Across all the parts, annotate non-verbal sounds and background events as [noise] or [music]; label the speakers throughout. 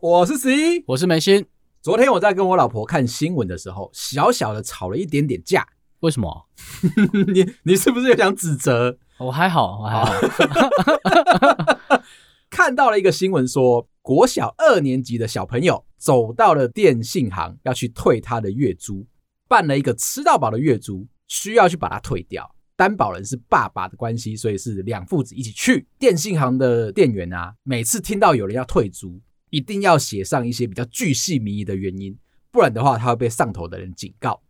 Speaker 1: 我是十一，
Speaker 2: 我是梅心。
Speaker 1: 昨天我在跟我老婆看新闻的时候，小小的吵了一点点架。
Speaker 2: 为什么？[laughs]
Speaker 1: 你你是不是有想指责？
Speaker 2: 我还好，我还好。[laughs]
Speaker 1: 看到了一个新闻说，国小二年级的小朋友走到了电信行，要去退他的月租，办了一个吃到饱的月租，需要去把它退掉。担保人是爸爸的关系，所以是两父子一起去。电信行的店员啊，每次听到有人要退租，一定要写上一些比较巨细靡遗的原因，不然的话他会被上头的人警告。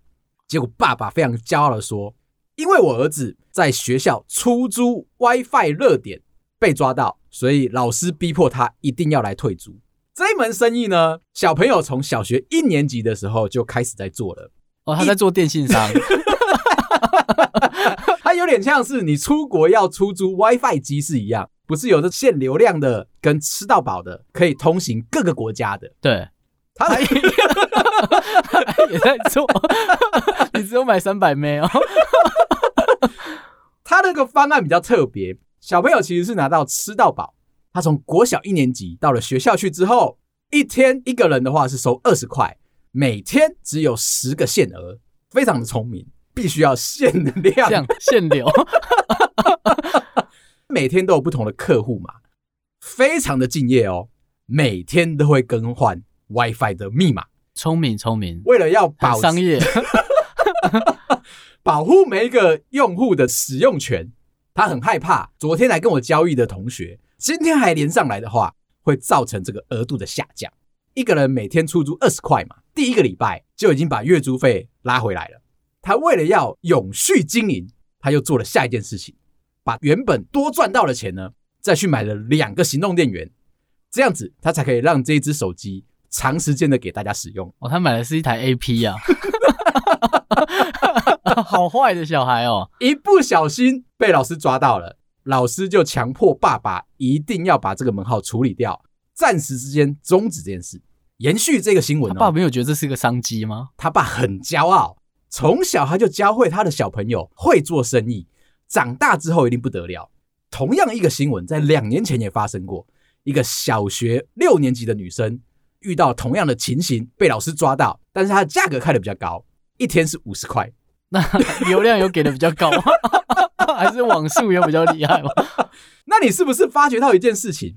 Speaker 1: 结果爸爸非常骄傲的说：“因为我儿子在学校出租 WiFi 热点被抓到，所以老师逼迫他一定要来退租。”这一门生意呢，小朋友从小学一年级的时候就开始在做了。
Speaker 2: 哦，他在做电信商。[laughs]
Speaker 1: 它有点像是你出国要出租 WiFi 机是一样，不是有的限流量的跟吃到饱的，可以通行各个国家的。
Speaker 2: 对，
Speaker 1: 他 [laughs] 也
Speaker 2: 在做，[laughs] 你只有买三百 M 哦。[laughs]
Speaker 1: 他那个方案比较特别，小朋友其实是拿到吃到饱。他从国小一年级到了学校去之后，一天一个人的话是收二十块，每天只有十个限额，非常的聪明。必须要限量、
Speaker 2: 限流，[laughs]
Speaker 1: 每天都有不同的客户嘛，非常的敬业哦，每天都会更换 WiFi 的密码，
Speaker 2: 聪明聪明。
Speaker 1: 为了要保
Speaker 2: 商业，[laughs]
Speaker 1: 保护每一个用户的使用权，他很害怕。昨天来跟我交易的同学，今天还连上来的话，会造成这个额度的下降。一个人每天出租二十块嘛，第一个礼拜就已经把月租费拉回来了。他为了要永续经营，他又做了下一件事情，把原本多赚到的钱呢，再去买了两个行动电源，这样子他才可以让这一支手机长时间的给大家使用。
Speaker 2: 哦，他买的是一台 AP 呀，[laughs] 好坏的小孩哦，
Speaker 1: 一不小心被老师抓到了，老师就强迫爸爸一定要把这个门号处理掉，暂时之间终止这件事。延续这个新闻哦，
Speaker 2: 他爸没有觉得这是一个商机吗？
Speaker 1: 他爸很骄傲。从小他就教会他的小朋友会做生意，长大之后一定不得了。同样一个新闻在两年前也发生过，一个小学六年级的女生遇到同样的情形，被老师抓到，但是她的价格开的比较高，一天是五十块。
Speaker 2: 那流量有给的比较高吗？[laughs] 还是网速有比较厉害吗？[laughs]
Speaker 1: 那你是不是发觉到一件事情？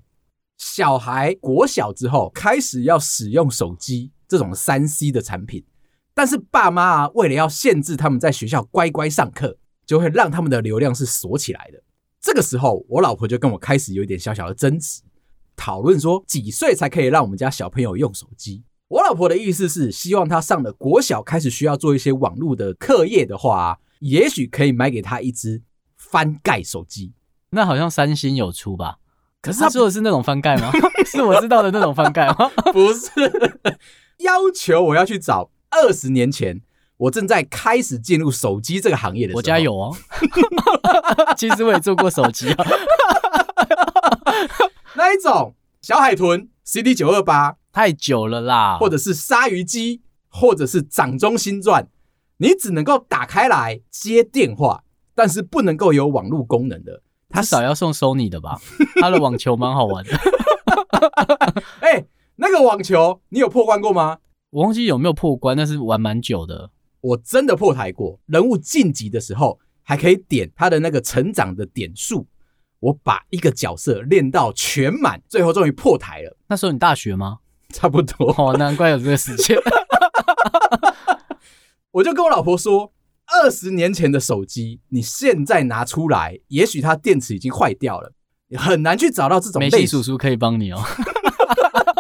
Speaker 1: 小孩国小之后开始要使用手机这种三 C 的产品。但是爸妈啊，为了要限制他们在学校乖乖上课，就会让他们的流量是锁起来的。这个时候，我老婆就跟我开始有一点小小的争执，讨论说几岁才可以让我们家小朋友用手机。我老婆的意思是希望他上了国小开始需要做一些网络的课业的话，也许可以买给他一支翻盖手机。
Speaker 2: 那好像三星有出吧？可是他说的是那种翻盖吗？[laughs] 是我知道的那种翻盖吗？[laughs]
Speaker 1: 不是，要求我要去找。二十年前，我正在开始进入手机这个行业的时候，
Speaker 2: 我家有哦。[laughs] 其实我也做过手机啊，[laughs]
Speaker 1: 那一种小海豚 CD 九二八
Speaker 2: 太久了啦，
Speaker 1: 或者是鲨鱼机，或者是掌中心传，你只能够打开来接电话，但是不能够有网络功能的。
Speaker 2: 他少要送 Sony 的吧？他的网球蛮好玩的。[laughs]
Speaker 1: 哎、欸，那个网球你有破关过吗？
Speaker 2: 我忘记有没有破关，但是玩蛮久的。
Speaker 1: 我真的破台过，人物晋级的时候还可以点他的那个成长的点数。我把一个角色练到全满，最后终于破台了。
Speaker 2: 那时候你大学吗？[laughs]
Speaker 1: 差不多。
Speaker 2: 哦，难怪有这个时间。[laughs]
Speaker 1: 我就跟我老婆说，二十年前的手机，你现在拿出来，也许它电池已经坏掉了，你很难去找到这种。
Speaker 2: 梅西叔叔可以帮你哦。[laughs]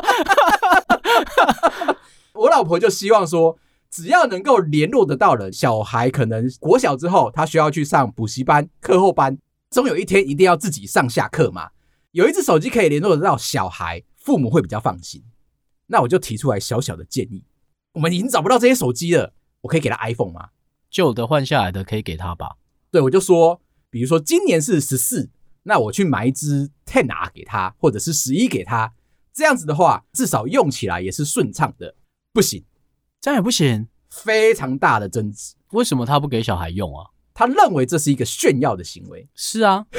Speaker 1: 我老婆就希望说，只要能够联络得到人，小孩可能国小之后，他需要去上补习班、课后班，总有一天一定要自己上下课嘛。有一只手机可以联络得到小孩，父母会比较放心。那我就提出来小小的建议：我们已经找不到这些手机了，我可以给他 iPhone 吗？
Speaker 2: 旧的换下来的可以给他吧？
Speaker 1: 对，我就说，比如说今年是十四，那我去买一支 Ten R 给他，或者是十一给他，这样子的话，至少用起来也是顺畅的。不行，
Speaker 2: 这样也不行，
Speaker 1: 非常大的争执。
Speaker 2: 为什么他不给小孩用啊？
Speaker 1: 他认为这是一个炫耀的行为。
Speaker 2: 是啊，[laughs]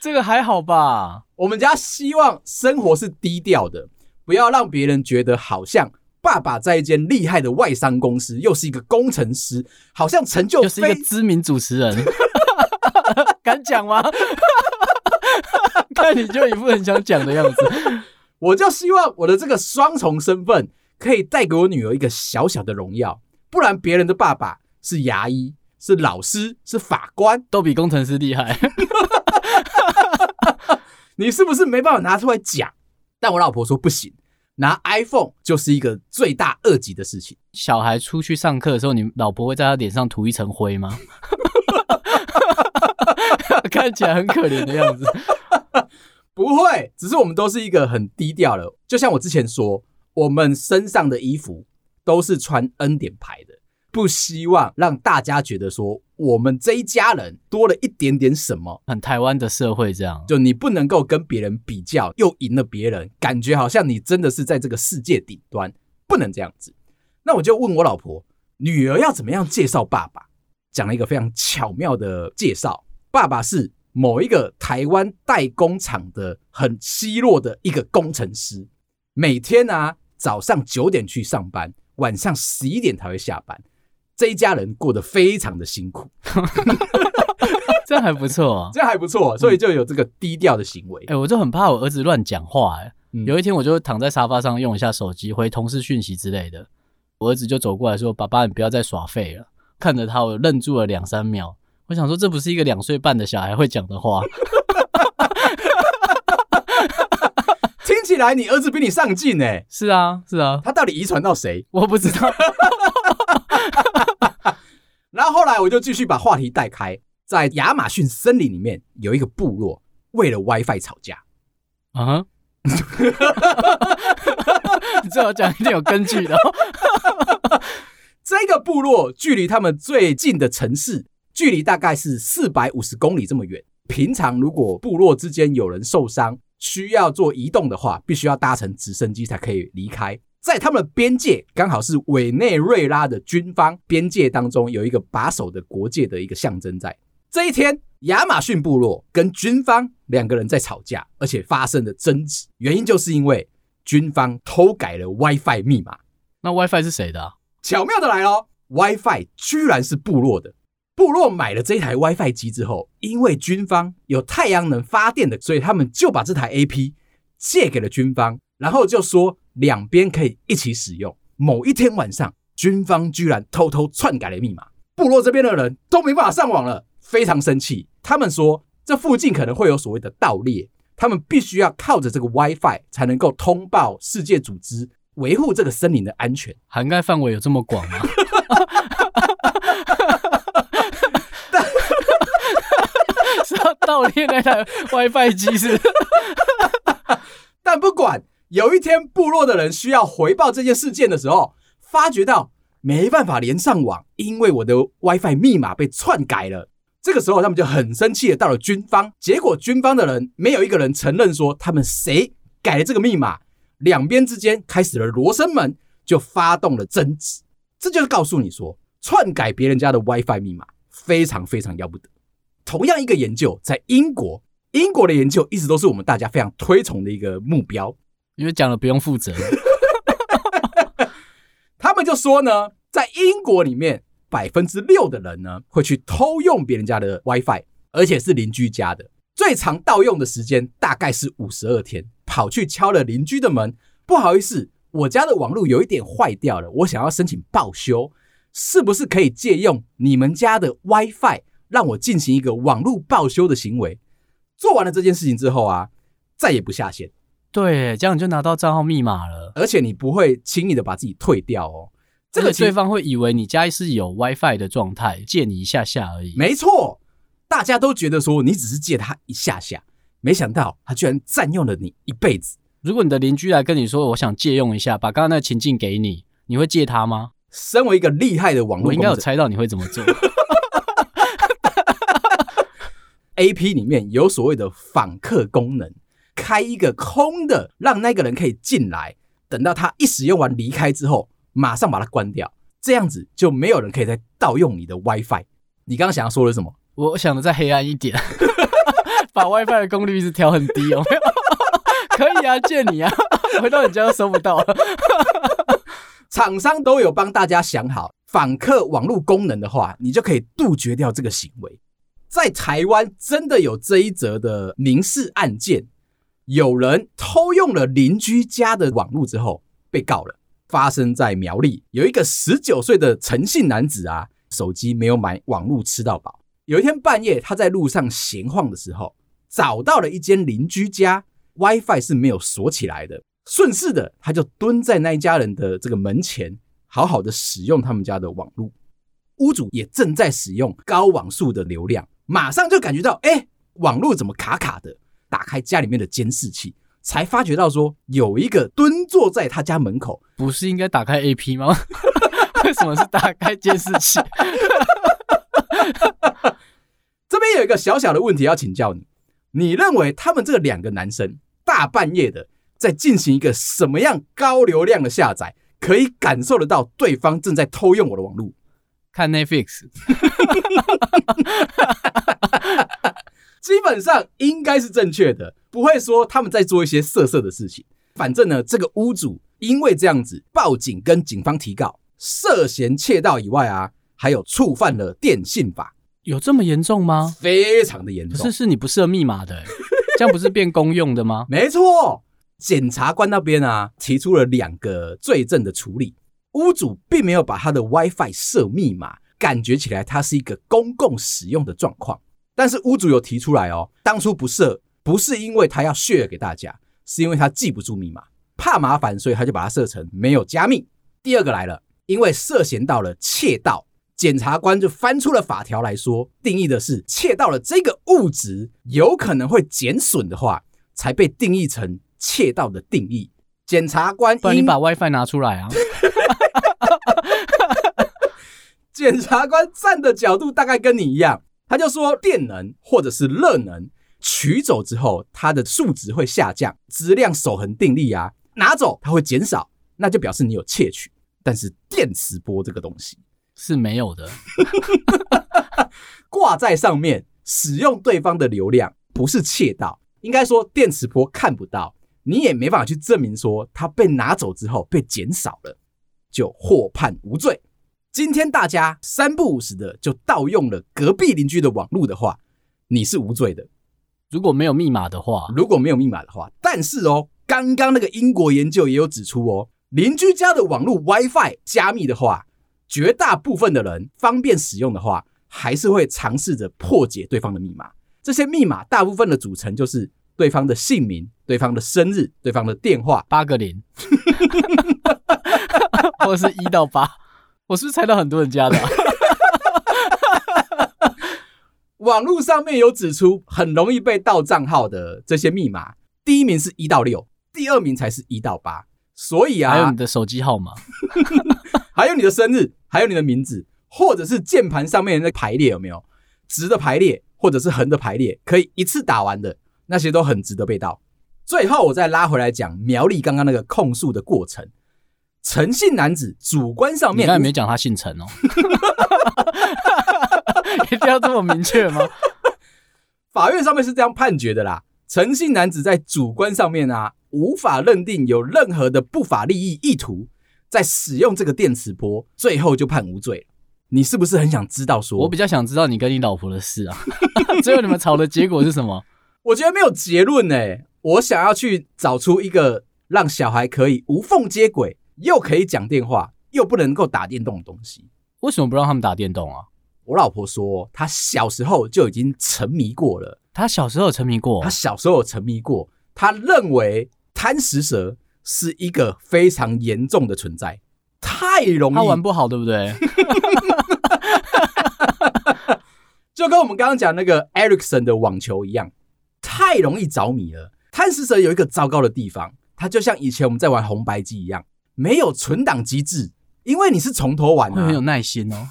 Speaker 2: 这个还好吧？
Speaker 1: 我们家希望生活是低调的，不要让别人觉得好像爸爸在一间厉害的外商公司，又是一个工程师，好像成就
Speaker 2: 又是一个知名主持人，[laughs] 敢讲吗？[laughs] 看你就一副很想讲的样子。
Speaker 1: 我就希望我的这个双重身份可以带给我女儿一个小小的荣耀，不然别人的爸爸是牙医、是老师、是法官，
Speaker 2: 都比工程师厉害。[laughs]
Speaker 1: 你是不是没办法拿出来讲？但我老婆说不行，拿 iPhone 就是一个罪大恶极的事情。
Speaker 2: 小孩出去上课的时候，你老婆会在他脸上涂一层灰吗？[laughs] 看起来很可怜的样子。
Speaker 1: 不会，只是我们都是一个很低调的。就像我之前说，我们身上的衣服都是穿恩典牌的，不希望让大家觉得说我们这一家人多了一点点什么。
Speaker 2: 很台湾的社会这样，
Speaker 1: 就你不能够跟别人比较，又赢了别人，感觉好像你真的是在这个世界顶端，不能这样子。那我就问我老婆，女儿要怎么样介绍爸爸？讲了一个非常巧妙的介绍，爸爸是。某一个台湾代工厂的很稀落的一个工程师，每天啊早上九点去上班，晚上十一点才会下班。这一家人过得非常的辛苦，[laughs]
Speaker 2: 这还不错啊，[laughs]
Speaker 1: 这还不错，所以就有这个低调的行为。
Speaker 2: 哎、欸，我就很怕我儿子乱讲话、欸。哎、嗯，有一天我就躺在沙发上用一下手机回同事讯息之类的，我儿子就走过来说：“爸爸，你不要再耍废了。”看着他，我愣住了两三秒。我想说，这不是一个两岁半的小孩会讲的话。[laughs]
Speaker 1: 听起来你儿子比你上进呢？
Speaker 2: 是啊，是啊。
Speaker 1: 他到底遗传到谁？
Speaker 2: 我不知道。[laughs]
Speaker 1: 然后后来我就继续把话题带开，在亚马逊森林里面有一个部落为了 WiFi 吵架。
Speaker 2: 啊？[laughs] 你最好讲一点有根据的。
Speaker 1: 这个部落距离他们最近的城市。距离大概是四百五十公里这么远。平常如果部落之间有人受伤，需要做移动的话，必须要搭乘直升机才可以离开。在他们的边界，刚好是委内瑞拉的军方边界当中，有一个把守的国界的一个象征在。这一天，亚马逊部落跟军方两个人在吵架，而且发生了争执，原因就是因为军方偷改了 WiFi 密码。
Speaker 2: 那 WiFi 是谁的啊？
Speaker 1: 巧妙的来喽，WiFi 居然是部落的。部落买了这台 WiFi 机之后，因为军方有太阳能发电的，所以他们就把这台 AP 借给了军方，然后就说两边可以一起使用。某一天晚上，军方居然偷偷篡改了密码，部落这边的人都没办法上网了，非常生气。他们说这附近可能会有所谓的盗猎，他们必须要靠着这个 WiFi 才能够通报世界组织，维护这个森林的安全。
Speaker 2: 涵盖范围有这么广吗？[laughs] 盗猎那台 WiFi 机是，[laughs]
Speaker 1: 但不管，有一天部落的人需要回报这件事件的时候，发觉到没办法连上网，因为我的 WiFi 密码被篡改了。这个时候，他们就很生气的到了军方，结果军方的人没有一个人承认说他们谁改了这个密码，两边之间开始了罗生门，就发动了争执。这就是告诉你说，篡改别人家的 WiFi 密码非常非常要不得。同样一个研究在英国，英国的研究一直都是我们大家非常推崇的一个目标，
Speaker 2: 因为讲了不用负责。[laughs]
Speaker 1: 他们就说呢，在英国里面，百分之六的人呢会去偷用别人家的 WiFi，而且是邻居家的。最长盗用的时间大概是五十二天，跑去敲了邻居的门，不好意思，我家的网络有一点坏掉了，我想要申请报修，是不是可以借用你们家的 WiFi？让我进行一个网络报修的行为，做完了这件事情之后啊，再也不下线。
Speaker 2: 对，这样你就拿到账号密码了，
Speaker 1: 而且你不会轻易的把自己退掉哦。
Speaker 2: 这个对方会以为你家是有 WiFi 的状态，借你一下下而已。
Speaker 1: 没错，大家都觉得说你只是借他一下下，没想到他居然占用了你一辈子。
Speaker 2: 如果你的邻居来跟你说，我想借用一下，把刚刚那个情境给你，你会借他吗？
Speaker 1: 身为一个厉害的网络，
Speaker 2: 我应该有猜到你会怎么做。
Speaker 1: AP 里面有所谓的访客功能，开一个空的，让那个人可以进来，等到他一使用完离开之后，马上把它关掉，这样子就没有人可以再盗用你的 WiFi。你刚刚想要说的是什么？
Speaker 2: 我想的再黑暗一点，[laughs] 把 WiFi 的功率一直调很低哦。[laughs] 可以啊，借你啊，[laughs] 回到你家都收不到了。
Speaker 1: 厂商都有帮大家想好访客网络功能的话，你就可以杜绝掉这个行为。在台湾真的有这一则的民事案件，有人偷用了邻居家的网络之后被告了。发生在苗栗，有一个十九岁的陈姓男子啊，手机没有买网络吃到饱。有一天半夜，他在路上闲晃的时候，找到了一间邻居家，WiFi 是没有锁起来的。顺势的，他就蹲在那一家人的这个门前，好好的使用他们家的网络。屋主也正在使用高网速的流量，马上就感觉到，哎，网络怎么卡卡的？打开家里面的监视器，才发觉到说有一个蹲坐在他家门口，
Speaker 2: 不是应该打开 AP 吗？[laughs] 为什么是打开监视器？[laughs]
Speaker 1: 这边有一个小小的问题要请教你，你认为他们这两个男生大半夜的？在进行一个什么样高流量的下载，可以感受得到对方正在偷用我的网络？
Speaker 2: 看 Netflix，[laughs]
Speaker 1: 基本上应该是正确的，不会说他们在做一些色色的事情。反正呢，这个屋主因为这样子报警跟警方提告，涉嫌窃盗以外啊，还有触犯了电信法，
Speaker 2: 有这么严重吗？
Speaker 1: 非常的严重，
Speaker 2: 可是是你不设密码的，[laughs] 这样不是变公用的吗？
Speaker 1: 没错。检察官那边啊，提出了两个罪证的处理。屋主并没有把他的 WiFi 设密码，感觉起来它是一个公共使用的状况。但是屋主有提出来哦，当初不设，不是因为他要 share 给大家，是因为他记不住密码，怕麻烦，所以他就把它设成没有加密。第二个来了，因为涉嫌到了窃盗，检察官就翻出了法条来说，定义的是窃盗了这个物质有可能会减损的话，才被定义成。窃盗的定义，检察官，
Speaker 2: 不然你把 WiFi 拿出来啊！[laughs] [laughs]
Speaker 1: 检察官站的角度大概跟你一样，他就说电能或者是热能取走之后，它的数值会下降，质量守恒定律啊，拿走它会减少，那就表示你有窃取。但是电磁波这个东西
Speaker 2: 是没有的，[laughs]
Speaker 1: 挂在上面使用对方的流量不是窃盗，应该说电磁波看不到。你也没办法去证明说它被拿走之后被减少了，就获判无罪。今天大家三不五时的就盗用了隔壁邻居的网络的话，你是无罪的。
Speaker 2: 如果没有密码的话，
Speaker 1: 如果没有密码的话，但是哦，刚刚那个英国研究也有指出哦，邻居家的网络 WiFi 加密的话，绝大部分的人方便使用的话，还是会尝试着破解对方的密码。这些密码大部分的组成就是。对方的姓名、对方的生日、对方的电话，
Speaker 2: 八个零，[laughs] 或者是一到八，我是不是猜到很多人家的啊？[laughs]
Speaker 1: 网络上面有指出，很容易被盗账号的这些密码，第一名是一到六，第二名才是一到八。所以啊，
Speaker 2: 还有你的手机号码，[laughs]
Speaker 1: 还有你的生日，还有你的名字，或者是键盘上面的那排列有没有直的排列，或者是横的排列，可以一次打完的。那些都很值得被盗。最后，我再拉回来讲苗栗刚刚那个控诉的过程。陈姓男子主观上面，
Speaker 2: 你刚才没讲他姓陈哦，[laughs] 一定要这么明确吗？
Speaker 1: 法院上面是这样判决的啦。诚信男子在主观上面啊，无法认定有任何的不法利益意图，在使用这个电磁波，最后就判无罪。你是不是很想知道说？
Speaker 2: 我比较想知道你跟你老婆的事啊。[laughs] 最后你们吵的结果是什么？
Speaker 1: 我觉得没有结论呢。我想要去找出一个让小孩可以无缝接轨，又可以讲电话，又不能够打电动的东西。
Speaker 2: 为什么不让他们打电动啊？
Speaker 1: 我老婆说，她小时候就已经沉迷过了。
Speaker 2: 她小时候有沉迷过？
Speaker 1: 她小时候有沉迷过。她认为贪食蛇是一个非常严重的存在，太容易。
Speaker 2: 她玩不好，对不对？[laughs]
Speaker 1: 就跟我们刚刚讲那个 Ericsson 的网球一样。太容易着迷了。贪食蛇有一个糟糕的地方，它就像以前我们在玩红白机一样，没有存档机制，因为你是从头玩，
Speaker 2: 啊很有耐心哦。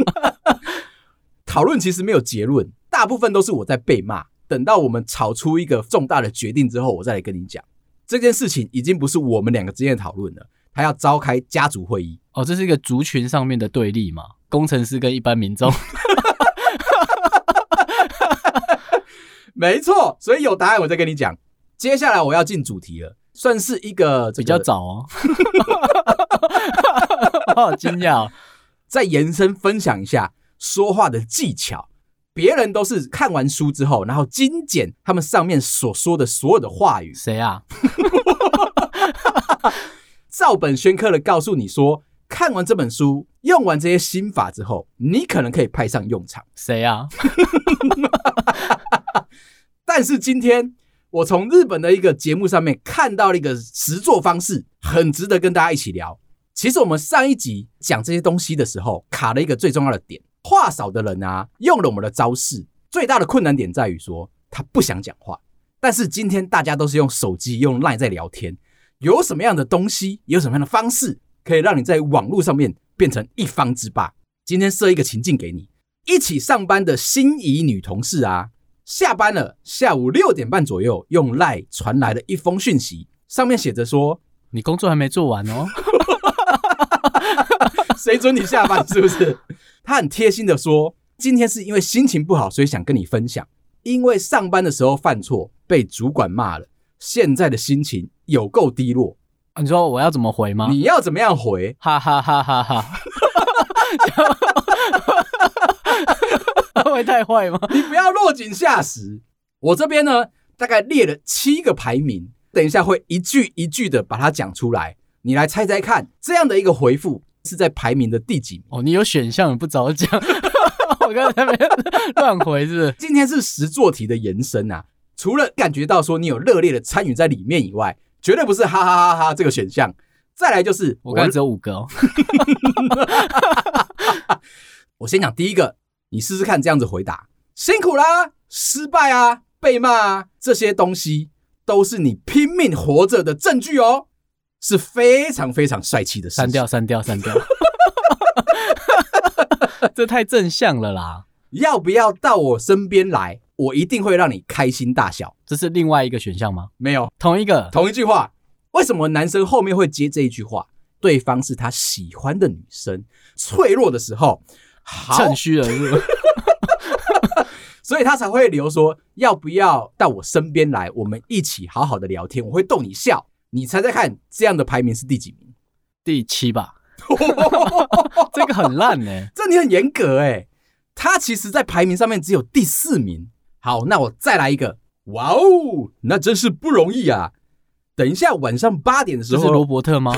Speaker 2: [laughs]
Speaker 1: 讨论其实没有结论，大部分都是我在被骂。等到我们吵出一个重大的决定之后，我再来跟你讲这件事情，已经不是我们两个之间的讨论了，他要召开家族会议。
Speaker 2: 哦，这是一个族群上面的对立嘛？工程师跟一般民众。[laughs] [laughs]
Speaker 1: 没错，所以有答案我再跟你讲。接下来我要进主题了，算是一个
Speaker 2: 比较早哦。[laughs] 我好惊讶哦！
Speaker 1: 再延伸分享一下说话的技巧。别人都是看完书之后，然后精简他们上面所说的所有的话语。
Speaker 2: 谁啊？[laughs]
Speaker 1: 照本宣科的告诉你说，看完这本书，用完这些心法之后，你可能可以派上用场。
Speaker 2: 谁啊？[laughs]
Speaker 1: 但是今天我从日本的一个节目上面看到了一个实作方式，很值得跟大家一起聊。其实我们上一集讲这些东西的时候，卡了一个最重要的点。话少的人啊，用了我们的招式，最大的困难点在于说他不想讲话。但是今天大家都是用手机、用 LINE 在聊天，有什么样的东西，有什么样的方式，可以让你在网络上面变成一方之霸？今天设一个情境给你：一起上班的心仪女同事啊，下班了，下午六点半左右，用 LINE 传来了一封讯息，上面写着说：“
Speaker 2: 你工作还没做完哦。[laughs] ”
Speaker 1: 谁准你下班？是不是？他很贴心的说：“今天是因为心情不好，所以想跟你分享。因为上班的时候犯错，被主管骂了，现在的心情有够低落。
Speaker 2: 你说我要怎么回吗？
Speaker 1: 你要怎么样回？
Speaker 2: 哈哈哈哈哈！会太坏吗？[laughs]
Speaker 1: 你不要落井下石。我这边呢，大概列了七个排名，等一下会一句一句的把它讲出来，你来猜猜看，这样的一个回复。”是在排名的第几名？
Speaker 2: 哦，你有选项不早讲，[laughs] 我刚才没乱回，是不是？
Speaker 1: 今天是实做题的延伸啊！除了感觉到说你有热烈的参与在里面以外，绝对不是哈哈哈哈这个选项。再来就是
Speaker 2: 我刚才只有五个哦。[laughs]
Speaker 1: 我先讲第一个，你试试看这样子回答：辛苦啦，失败啊，被骂啊，这些东西都是你拼命活着的证据哦。是非常非常帅气的事。删
Speaker 2: 掉，删掉，删掉。[laughs] 这太正向了啦！
Speaker 1: 要不要到我身边来？我一定会让你开心大笑。
Speaker 2: 这是另外一个选项吗？
Speaker 1: 没有，
Speaker 2: 同一个，
Speaker 1: 同一句话。为什么男生后面会接这一句话？对方是他喜欢的女生，脆弱的时候，
Speaker 2: 趁虚而入，[laughs]
Speaker 1: 所以他才会留说：要不要到我身边来？我们一起好好的聊天，我会逗你笑。你猜猜看，这样的排名是第几名？
Speaker 2: 第七吧。[laughs] 这个很烂呢、欸，
Speaker 1: 这你很严格哎、欸。他其实，在排名上面只有第四名。好，那我再来一个。哇哦，那真是不容易啊！等一下晚上八点的时候，
Speaker 2: 是罗伯特吗？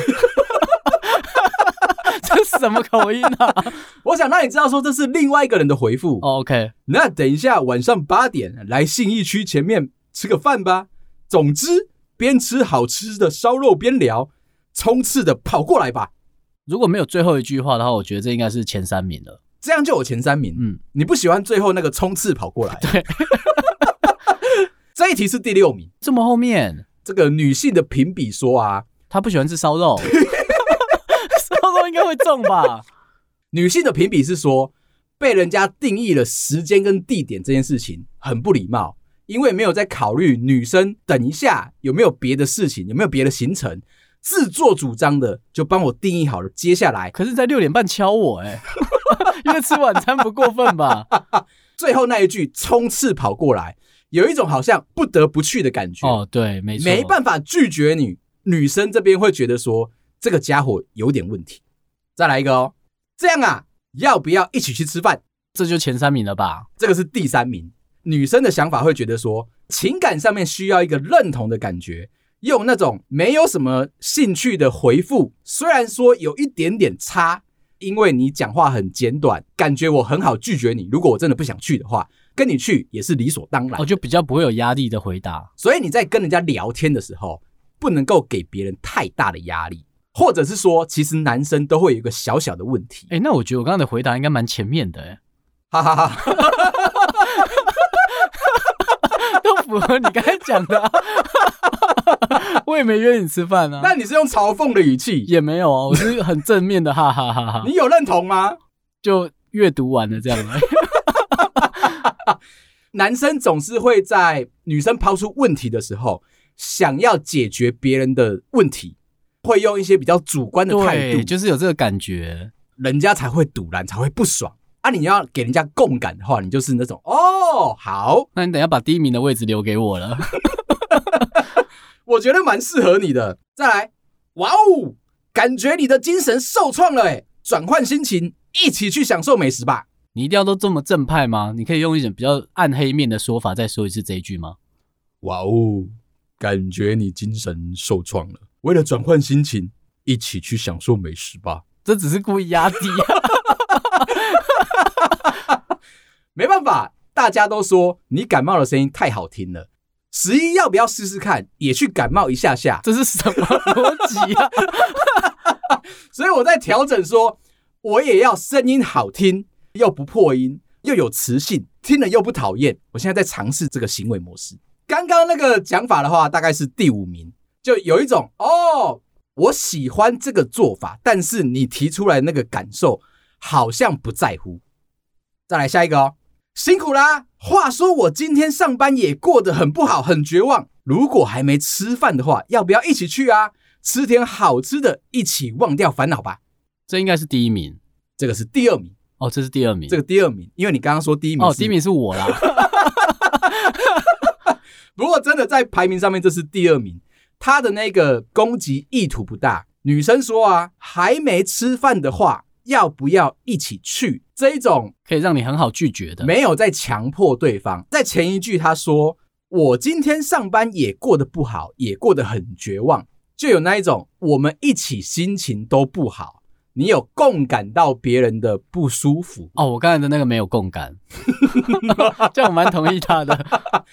Speaker 2: 什么口音啊？[laughs]
Speaker 1: 我想让你知道，说这是另外一个人的回复。
Speaker 2: Oh, OK，
Speaker 1: 那等一下晚上八点来信义区前面吃个饭吧。总之。边吃好吃的烧肉边聊，冲刺的跑过来吧！
Speaker 2: 如果没有最后一句话的话，我觉得这应该是前三名了。
Speaker 1: 这样就有前三名。嗯，你不喜欢最后那个冲刺跑过来？[laughs]
Speaker 2: 对，[laughs]
Speaker 1: 这一题是第六名，
Speaker 2: 这么后面。
Speaker 1: 这个女性的评比说啊，
Speaker 2: 她不喜欢吃烧肉，应该会中吧？[laughs]
Speaker 1: 女性的评比是说，被人家定义了时间跟地点这件事情很不礼貌。因为没有在考虑女生等一下有没有别的事情，有没有别的行程，自作主张的就帮我定义好了接下来。
Speaker 2: 可是，在六点半敲我哎、欸，[laughs] 因为吃晚餐不过分吧？[laughs]
Speaker 1: 最后那一句冲刺跑过来，有一种好像不得不去的感觉。
Speaker 2: 哦，对，没错，
Speaker 1: 没办法拒绝你。女生这边会觉得说这个家伙有点问题。再来一个哦，这样啊，要不要一起去吃饭？
Speaker 2: 这就前三名了吧？
Speaker 1: 这个是第三名。女生的想法会觉得说，情感上面需要一个认同的感觉，用那种没有什么兴趣的回复，虽然说有一点点差，因为你讲话很简短，感觉我很好拒绝你。如果我真的不想去的话，跟你去也是理所当然。
Speaker 2: 我就比较不会有压力的回答。
Speaker 1: 所以你在跟人家聊天的时候，不能够给别人太大的压力，或者是说，其实男生都会有一个小小的问题。
Speaker 2: 哎，那我觉得我刚刚的回答应该蛮前面的，哎，
Speaker 1: 哈哈哈。[laughs]
Speaker 2: 都符合你刚才讲的，[laughs] 我也没约你吃饭啊。
Speaker 1: 那你是用嘲讽的语气？
Speaker 2: 也没有啊，我是很正面的，哈哈哈哈。[laughs]
Speaker 1: 你有认同吗？
Speaker 2: 就阅读完了这样的。
Speaker 1: 男生总是会在女生抛出问题的时候，想要解决别人的问题，会用一些比较主观的态度，
Speaker 2: 就是有这个感觉，
Speaker 1: 人家才会堵然，才会不爽。啊，你要给人家共感的话，你就是那种哦，好，
Speaker 2: 那你等一下把第一名的位置留给我了。[laughs]
Speaker 1: 我觉得蛮适合你的。再来，哇哦，感觉你的精神受创了，哎，转换心情，一起去享受美食吧。
Speaker 2: 你一定要都这么正派吗？你可以用一种比较暗黑面的说法再说一次这一句吗？
Speaker 1: 哇哦，感觉你精神受创了，为了转换心情，一起去享受美食吧。
Speaker 2: 这只是故意压低
Speaker 1: 啊，没办法，大家都说你感冒的声音太好听了。十一要不要试试看，也去感冒一下下？
Speaker 2: 这是什么逻辑啊？[laughs]
Speaker 1: 所以我在调整说，我也要声音好听。又不破音，又有磁性，听了又不讨厌。我现在在尝试这个行为模式。刚刚那个讲法的话，大概是第五名，就有一种哦，我喜欢这个做法，但是你提出来那个感受好像不在乎。再来下一个哦，辛苦啦。话说我今天上班也过得很不好，很绝望。如果还没吃饭的话，要不要一起去啊？吃点好吃的，一起忘掉烦恼吧。
Speaker 2: 这应该是第一名，
Speaker 1: 这个是第二名。
Speaker 2: 哦，这是第二名。
Speaker 1: 这个第二名，因为你刚刚说第一名
Speaker 2: 哦，第一名是我啦。[laughs]
Speaker 1: 不过真的在排名上面，这是第二名。他的那个攻击意图不大。女生说啊，还没吃饭的话，要不要一起去？这一种
Speaker 2: 可以让你很好拒绝的，
Speaker 1: 没有在强迫对方。在前一句他说，我今天上班也过得不好，也过得很绝望，就有那一种我们一起心情都不好。你有共感到别人的不舒服
Speaker 2: 哦？我刚才的那个没有共感，[laughs] [laughs] 这样我蛮同意他的。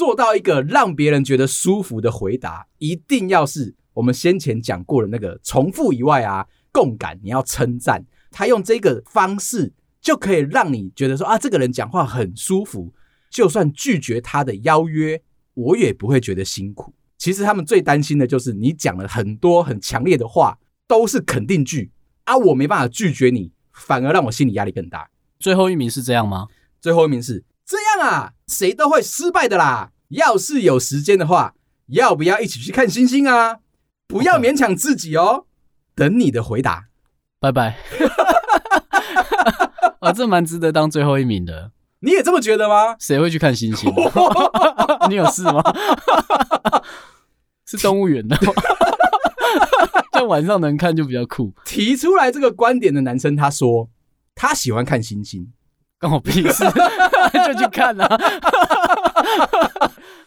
Speaker 1: 做到一个让别人觉得舒服的回答，一定要是我们先前讲过的那个重复以外啊，共感你要称赞他，用这个方式就可以让你觉得说啊，这个人讲话很舒服，就算拒绝他的邀约，我也不会觉得辛苦。其实他们最担心的就是你讲了很多很强烈的话，都是肯定句。啊！我没办法拒绝你，反而让我心理压力更大。
Speaker 2: 最后一名是这样吗？
Speaker 1: 最后一名是这样啊，谁都会失败的啦。要是有时间的话，要不要一起去看星星啊？不要勉强自己哦。等你的回答，
Speaker 2: 拜拜。啊，[laughs] 这蛮值得当最后一名的。
Speaker 1: 你也这么觉得吗？
Speaker 2: 谁会去看星星？[laughs] 你有事吗？[laughs] 是动物园的吗？晚上能看就比较酷。
Speaker 1: 提出来这个观点的男生，他说他喜欢看星星，
Speaker 2: 关我屁事，[laughs] 就去看啊。[laughs]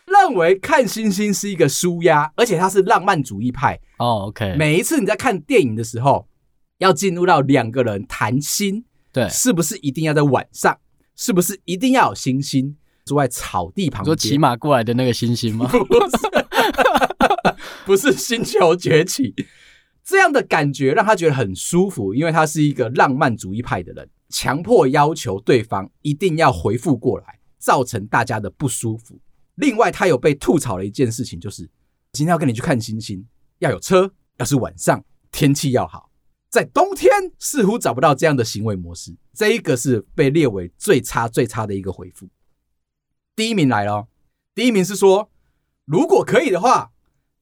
Speaker 1: 认为看星星是一个舒压，而且他是浪漫主义派。
Speaker 2: 哦，OK。
Speaker 1: 每一次你在看电影的时候，要进入到两个人谈心，
Speaker 2: 对，
Speaker 1: 是不是一定要在晚上？是不是一定要有星星？坐在草地旁边，
Speaker 2: 说骑马过来的那个星星吗？[laughs]
Speaker 1: 不是，不是星球崛起。这样的感觉让他觉得很舒服，因为他是一个浪漫主义派的人，强迫要求对方一定要回复过来，造成大家的不舒服。另外，他有被吐槽的一件事情，就是今天要跟你去看星星，要有车，要是晚上，天气要好。在冬天似乎找不到这样的行为模式，这一个是被列为最差最差的一个回复。第一名来了，第一名是说，如果可以的话，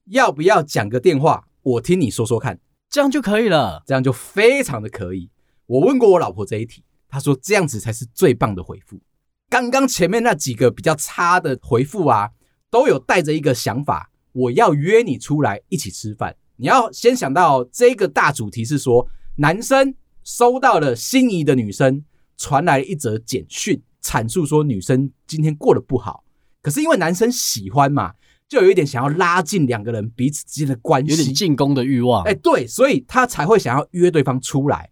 Speaker 1: 要不要讲个电话？我听你说说看，
Speaker 2: 这样就可以了，
Speaker 1: 这样就非常的可以。我问过我老婆这一题，她说这样子才是最棒的回复。刚刚前面那几个比较差的回复啊，都有带着一个想法，我要约你出来一起吃饭。你要先想到这个大主题是说，男生收到了心仪的女生传来了一则简讯，阐述说女生今天过得不好，可是因为男生喜欢嘛。就有一点想要拉近两个人彼此之间的关系，
Speaker 2: 有点进攻的欲望。
Speaker 1: 哎，对，所以他才会想要约对方出来。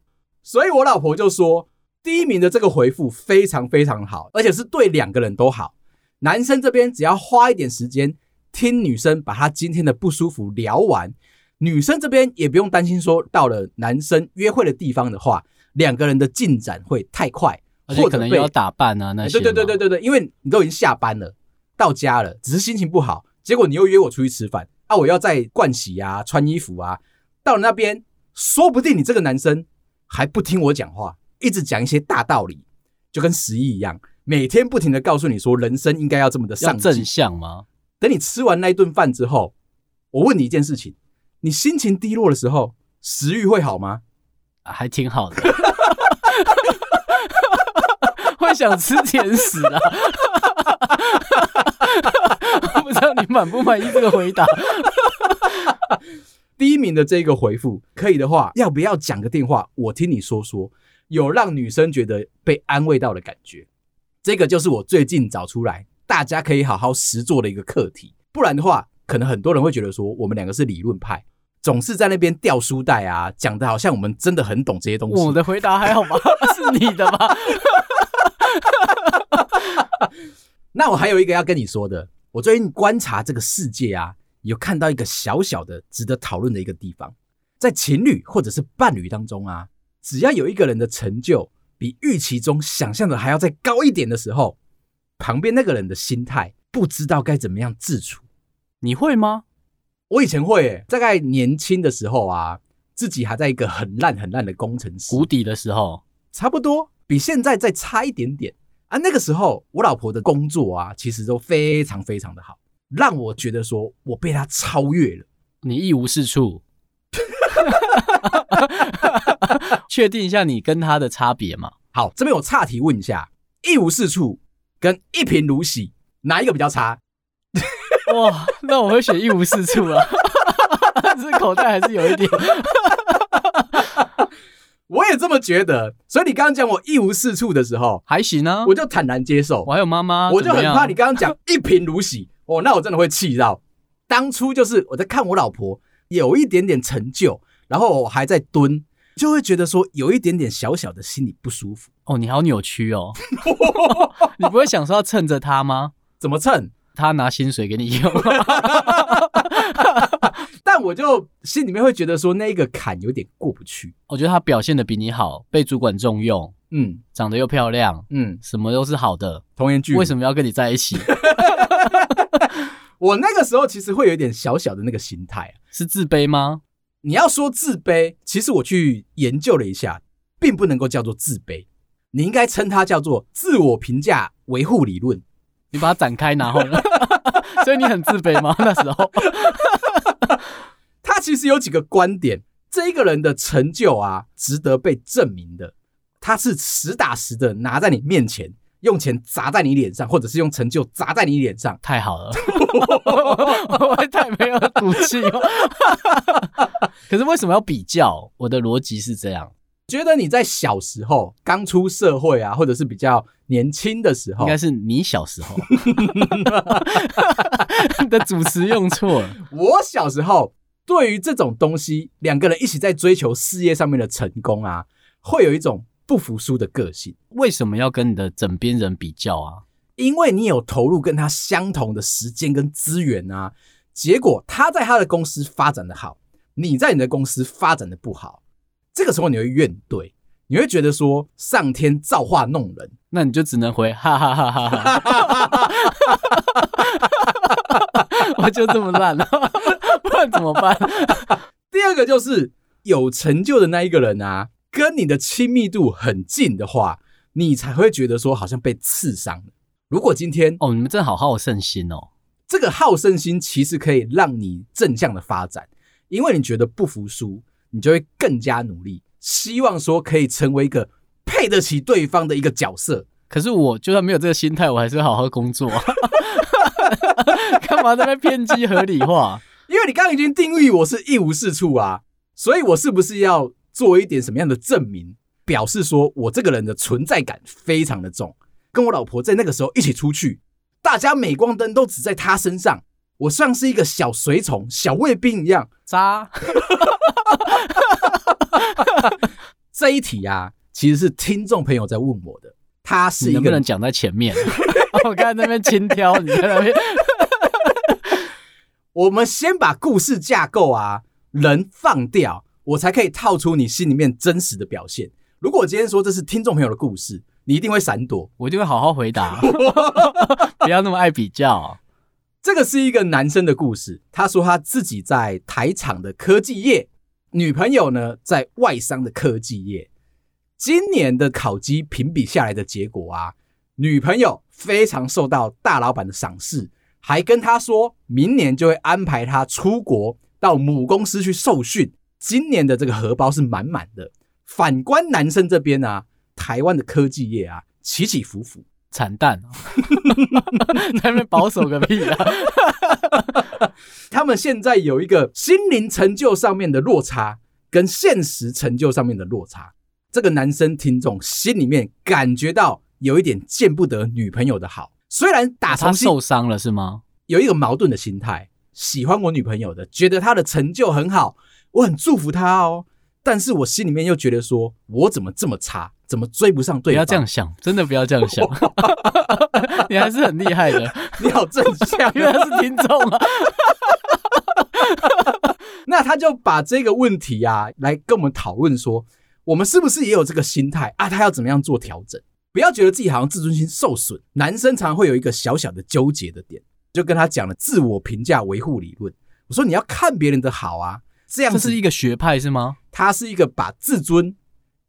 Speaker 1: 所以我老婆就说，第一名的这个回复非常非常好，而且是对两个人都好。男生这边只要花一点时间听女生把他今天的不舒服聊完，女生这边也不用担心说到了男生约会的地方的话，两个人的进展会太快，
Speaker 2: 或可能要打扮啊那些。
Speaker 1: 对对对对对对，因为你都已经下班了，到家了，只是心情不好。结果你又约我出去吃饭啊！我要再盥洗啊、穿衣服啊，到了那边，说不定你这个男生还不听我讲话，一直讲一些大道理，就跟十一一样，每天不停的告诉你说人生应该要这么的上进
Speaker 2: 正向吗？
Speaker 1: 等你吃完那一顿饭之后，我问你一件事情：你心情低落的时候，食欲会好吗？
Speaker 2: 还挺好的。[laughs] 会想吃甜食啊？[laughs] 我不知道你满不满意这个回答。
Speaker 1: 第一名的这个回复，可以的话，要不要讲个电话？我听你说说，有让女生觉得被安慰到的感觉。这个就是我最近找出来，大家可以好好实做的一个课题。不然的话，可能很多人会觉得说，我们两个是理论派，总是在那边掉书袋啊，讲的好像我们真的很懂这些东西。
Speaker 2: 我的回答还好吗？[laughs] 是你的吗？[laughs]
Speaker 1: 那我还有一个要跟你说的，我最近观察这个世界啊。有看到一个小小的值得讨论的一个地方，在情侣或者是伴侣当中啊，只要有一个人的成就比预期中想象的还要再高一点的时候，旁边那个人的心态不知道该怎么样自处。
Speaker 2: 你会吗？
Speaker 1: 我以前会欸，大概年轻的时候啊，自己还在一个很烂很烂的工程师
Speaker 2: 谷底的时候，
Speaker 1: 差不多比现在再差一点点啊。那个时候，我老婆的工作啊，其实都非常非常的好。让我觉得说，我被他超越了。
Speaker 2: 你一无是处，[laughs] 确定一下你跟他的差别吗？
Speaker 1: 好，这边我岔题问一下，一无是处跟一贫如洗哪一个比较差？[laughs]
Speaker 2: 哇，那我会选一无是处啊，[laughs] 这口袋还是有一点。
Speaker 1: 我也这么觉得，所以你刚刚讲我一无是处的时候，
Speaker 2: 还行啊，
Speaker 1: 我就坦然接受。
Speaker 2: 我还有妈妈，
Speaker 1: 我就很怕你刚刚讲一贫如洗。哦，那我真的会气到。当初就是我在看我老婆有一点点成就，然后我还在蹲，就会觉得说有一点点小小的心里不舒服。
Speaker 2: 哦，你好扭曲哦！[laughs] 你不会想说要蹭着他吗？
Speaker 1: 怎么蹭？
Speaker 2: 他拿薪水给你用。[laughs]
Speaker 1: 但我就心里面会觉得说那个坎有点过不去。
Speaker 2: 我觉得他表现的比你好，被主管重用，
Speaker 1: 嗯，
Speaker 2: 长得又漂亮，
Speaker 1: 嗯，
Speaker 2: 什么都是好的。
Speaker 1: 童颜巨乳，
Speaker 2: 为什么要跟你在一起？[laughs]
Speaker 1: 我那个时候其实会有一点小小的那个心态啊，
Speaker 2: 是自卑吗？
Speaker 1: 你要说自卑，其实我去研究了一下，并不能够叫做自卑，你应该称它叫做自我评价维护理论。
Speaker 2: 你把它展开，然后呢？所以你很自卑吗？那时候，[laughs]
Speaker 1: 他其实有几个观点，这一个人的成就啊，值得被证明的，他是实打实的拿在你面前。用钱砸在你脸上，或者是用成就砸在你脸上，
Speaker 2: 太好了，我会太没有骨气了。[laughs] 可是为什么要比较？我的逻辑是这样：
Speaker 1: 觉得你在小时候刚出社会啊，或者是比较年轻的时候，
Speaker 2: 应该是你小时候 [laughs] [laughs] 的主持用错了。
Speaker 1: 我小时候对于这种东西，两个人一起在追求事业上面的成功啊，会有一种。不服输的个性，
Speaker 2: 为什么要跟你的枕边人比较啊？
Speaker 1: 因为你有投入跟他相同的时间跟资源啊，结果他在他的公司发展的好，你在你的公司发展的不好，这个时候你会怨怼，你会觉得说上天造化弄人，
Speaker 2: 那你就只能回哈哈哈哈哈哈，[laughs] 我就这么烂了，[laughs] 不然怎么办？[laughs]
Speaker 1: 第二个就是有成就的那一个人啊。跟你的亲密度很近的话，你才会觉得说好像被刺伤。如果今天
Speaker 2: 哦，你们真的好好胜心哦，
Speaker 1: 这个好胜心其实可以让你正向的发展，因为你觉得不服输，你就会更加努力，希望说可以成为一个配得起对方的一个角色。
Speaker 2: 可是我就算没有这个心态，我还是会好好工作。[laughs] 干嘛在那边偏激合理化？
Speaker 1: 因为你刚刚已经定义我是一无是处啊，所以我是不是要？做一点什么样的证明，表示说我这个人的存在感非常的重。跟我老婆在那个时候一起出去，大家镁光灯都只在她身上，我像是一个小随从、小卫兵一样。
Speaker 2: 渣。[laughs]
Speaker 1: 这一题啊，其实是听众朋友在问我的。他是一个
Speaker 2: 能不能讲在前面？[laughs] 我刚才那边轻挑，你在那边。
Speaker 1: 我们先把故事架构啊，人放掉。我才可以套出你心里面真实的表现。如果我今天说这是听众朋友的故事，你一定会闪躲，
Speaker 2: 我一定会好好回答，[laughs] 不要那么爱比较。
Speaker 1: 这个是一个男生的故事，他说他自己在台厂的科技业，女朋友呢在外商的科技业。今年的考绩评比下来的结果啊，女朋友非常受到大老板的赏识，还跟他说明年就会安排他出国到母公司去受训。今年的这个荷包是满满的。反观男生这边啊，台湾的科技业啊，起起伏伏，
Speaker 2: 惨淡，[laughs] 在那边保守个屁啊！[laughs]
Speaker 1: 他们现在有一个心灵成就上面的落差，跟现实成就上面的落差。这个男生听众心里面感觉到有一点见不得女朋友的好，虽然打从心
Speaker 2: 他受伤了是吗？
Speaker 1: 有一个矛盾的心态，喜欢我女朋友的，觉得她的成就很好，我很祝福她哦。但是我心里面又觉得说，我怎么这么差，怎么追不上对方？
Speaker 2: 不要这样想，真的不要这样想。[laughs] 你还是很厉害的，
Speaker 1: 你好正向，
Speaker 2: 因为他是听众啊。[laughs]
Speaker 1: 那他就把这个问题啊，来跟我们讨论说，我们是不是也有这个心态啊？他要怎么样做调整？不要觉得自己好像自尊心受损。男生常常会有一个小小的纠结的点，就跟他讲了自我评价维护理论。我说你要看别人的好啊，这样
Speaker 2: 这是一个学派是吗？
Speaker 1: 他是一个把自尊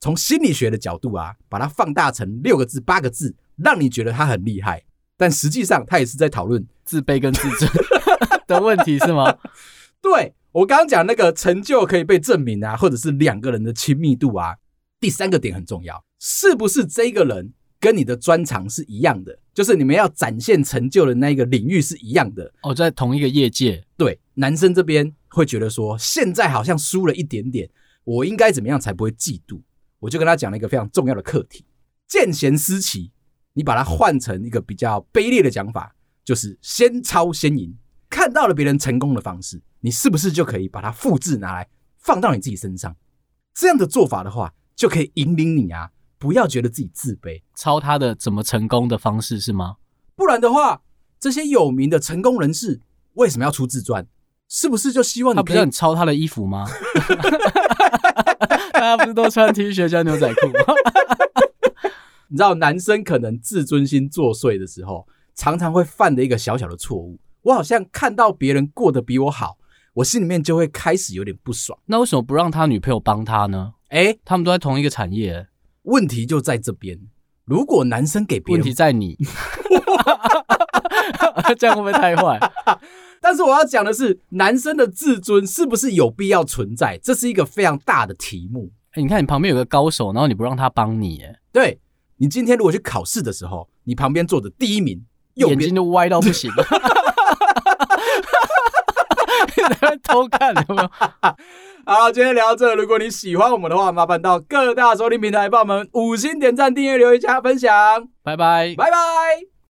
Speaker 1: 从心理学的角度啊，把它放大成六个字、八个字，让你觉得他很厉害。但实际上他也是在讨论
Speaker 2: 自卑跟自尊 [laughs] 的问题是吗？[laughs]
Speaker 1: 对。我刚刚讲那个成就可以被证明啊，或者是两个人的亲密度啊。第三个点很重要，是不是这个人跟你的专长是一样的？就是你们要展现成就的那个领域是一样的
Speaker 2: 哦，在同一个业界。
Speaker 1: 对，男生这边会觉得说，现在好像输了一点点，我应该怎么样才不会嫉妒？我就跟他讲了一个非常重要的课题：见贤思齐。你把它换成一个比较卑劣的讲法，就是先抄先赢。看到了别人成功的方式，你是不是就可以把它复制拿来放到你自己身上？这样的做法的话，就可以引领你啊，不要觉得自己自卑。
Speaker 2: 抄他的怎么成功的方式是吗？
Speaker 1: 不然的话，这些有名的成功人士为什么要出自传？是不是就希望你？
Speaker 2: 他不是很抄他的衣服吗？[laughs] 大家不是都穿 T 恤加牛仔裤吗？[laughs]
Speaker 1: 你知道，男生可能自尊心作祟的时候，常常会犯的一个小小的错误。我好像看到别人过得比我好，我心里面就会开始有点不爽。
Speaker 2: 那为什么不让他女朋友帮他呢？
Speaker 1: 哎，
Speaker 2: 他们都在同一个产业，
Speaker 1: 问题就在这边。如果男生给别人，
Speaker 2: 问题在你 [laughs] [laughs] 这样会不会太坏？
Speaker 1: 但是我要讲的是，男生的自尊是不是有必要存在？这是一个非常大的题目。
Speaker 2: 哎，你看你旁边有个高手，然后你不让他帮你，哎，
Speaker 1: 对，你今天如果去考试的时候，你旁边坐着第一名，
Speaker 2: 眼睛都歪到不行了。[laughs] 在偷看有没有？[laughs]
Speaker 1: 好，今天聊到这。如果你喜欢我们的话，麻烦到各大收听平台帮我们五星点赞、订阅、留言、加分享。
Speaker 2: 拜拜，
Speaker 1: 拜拜。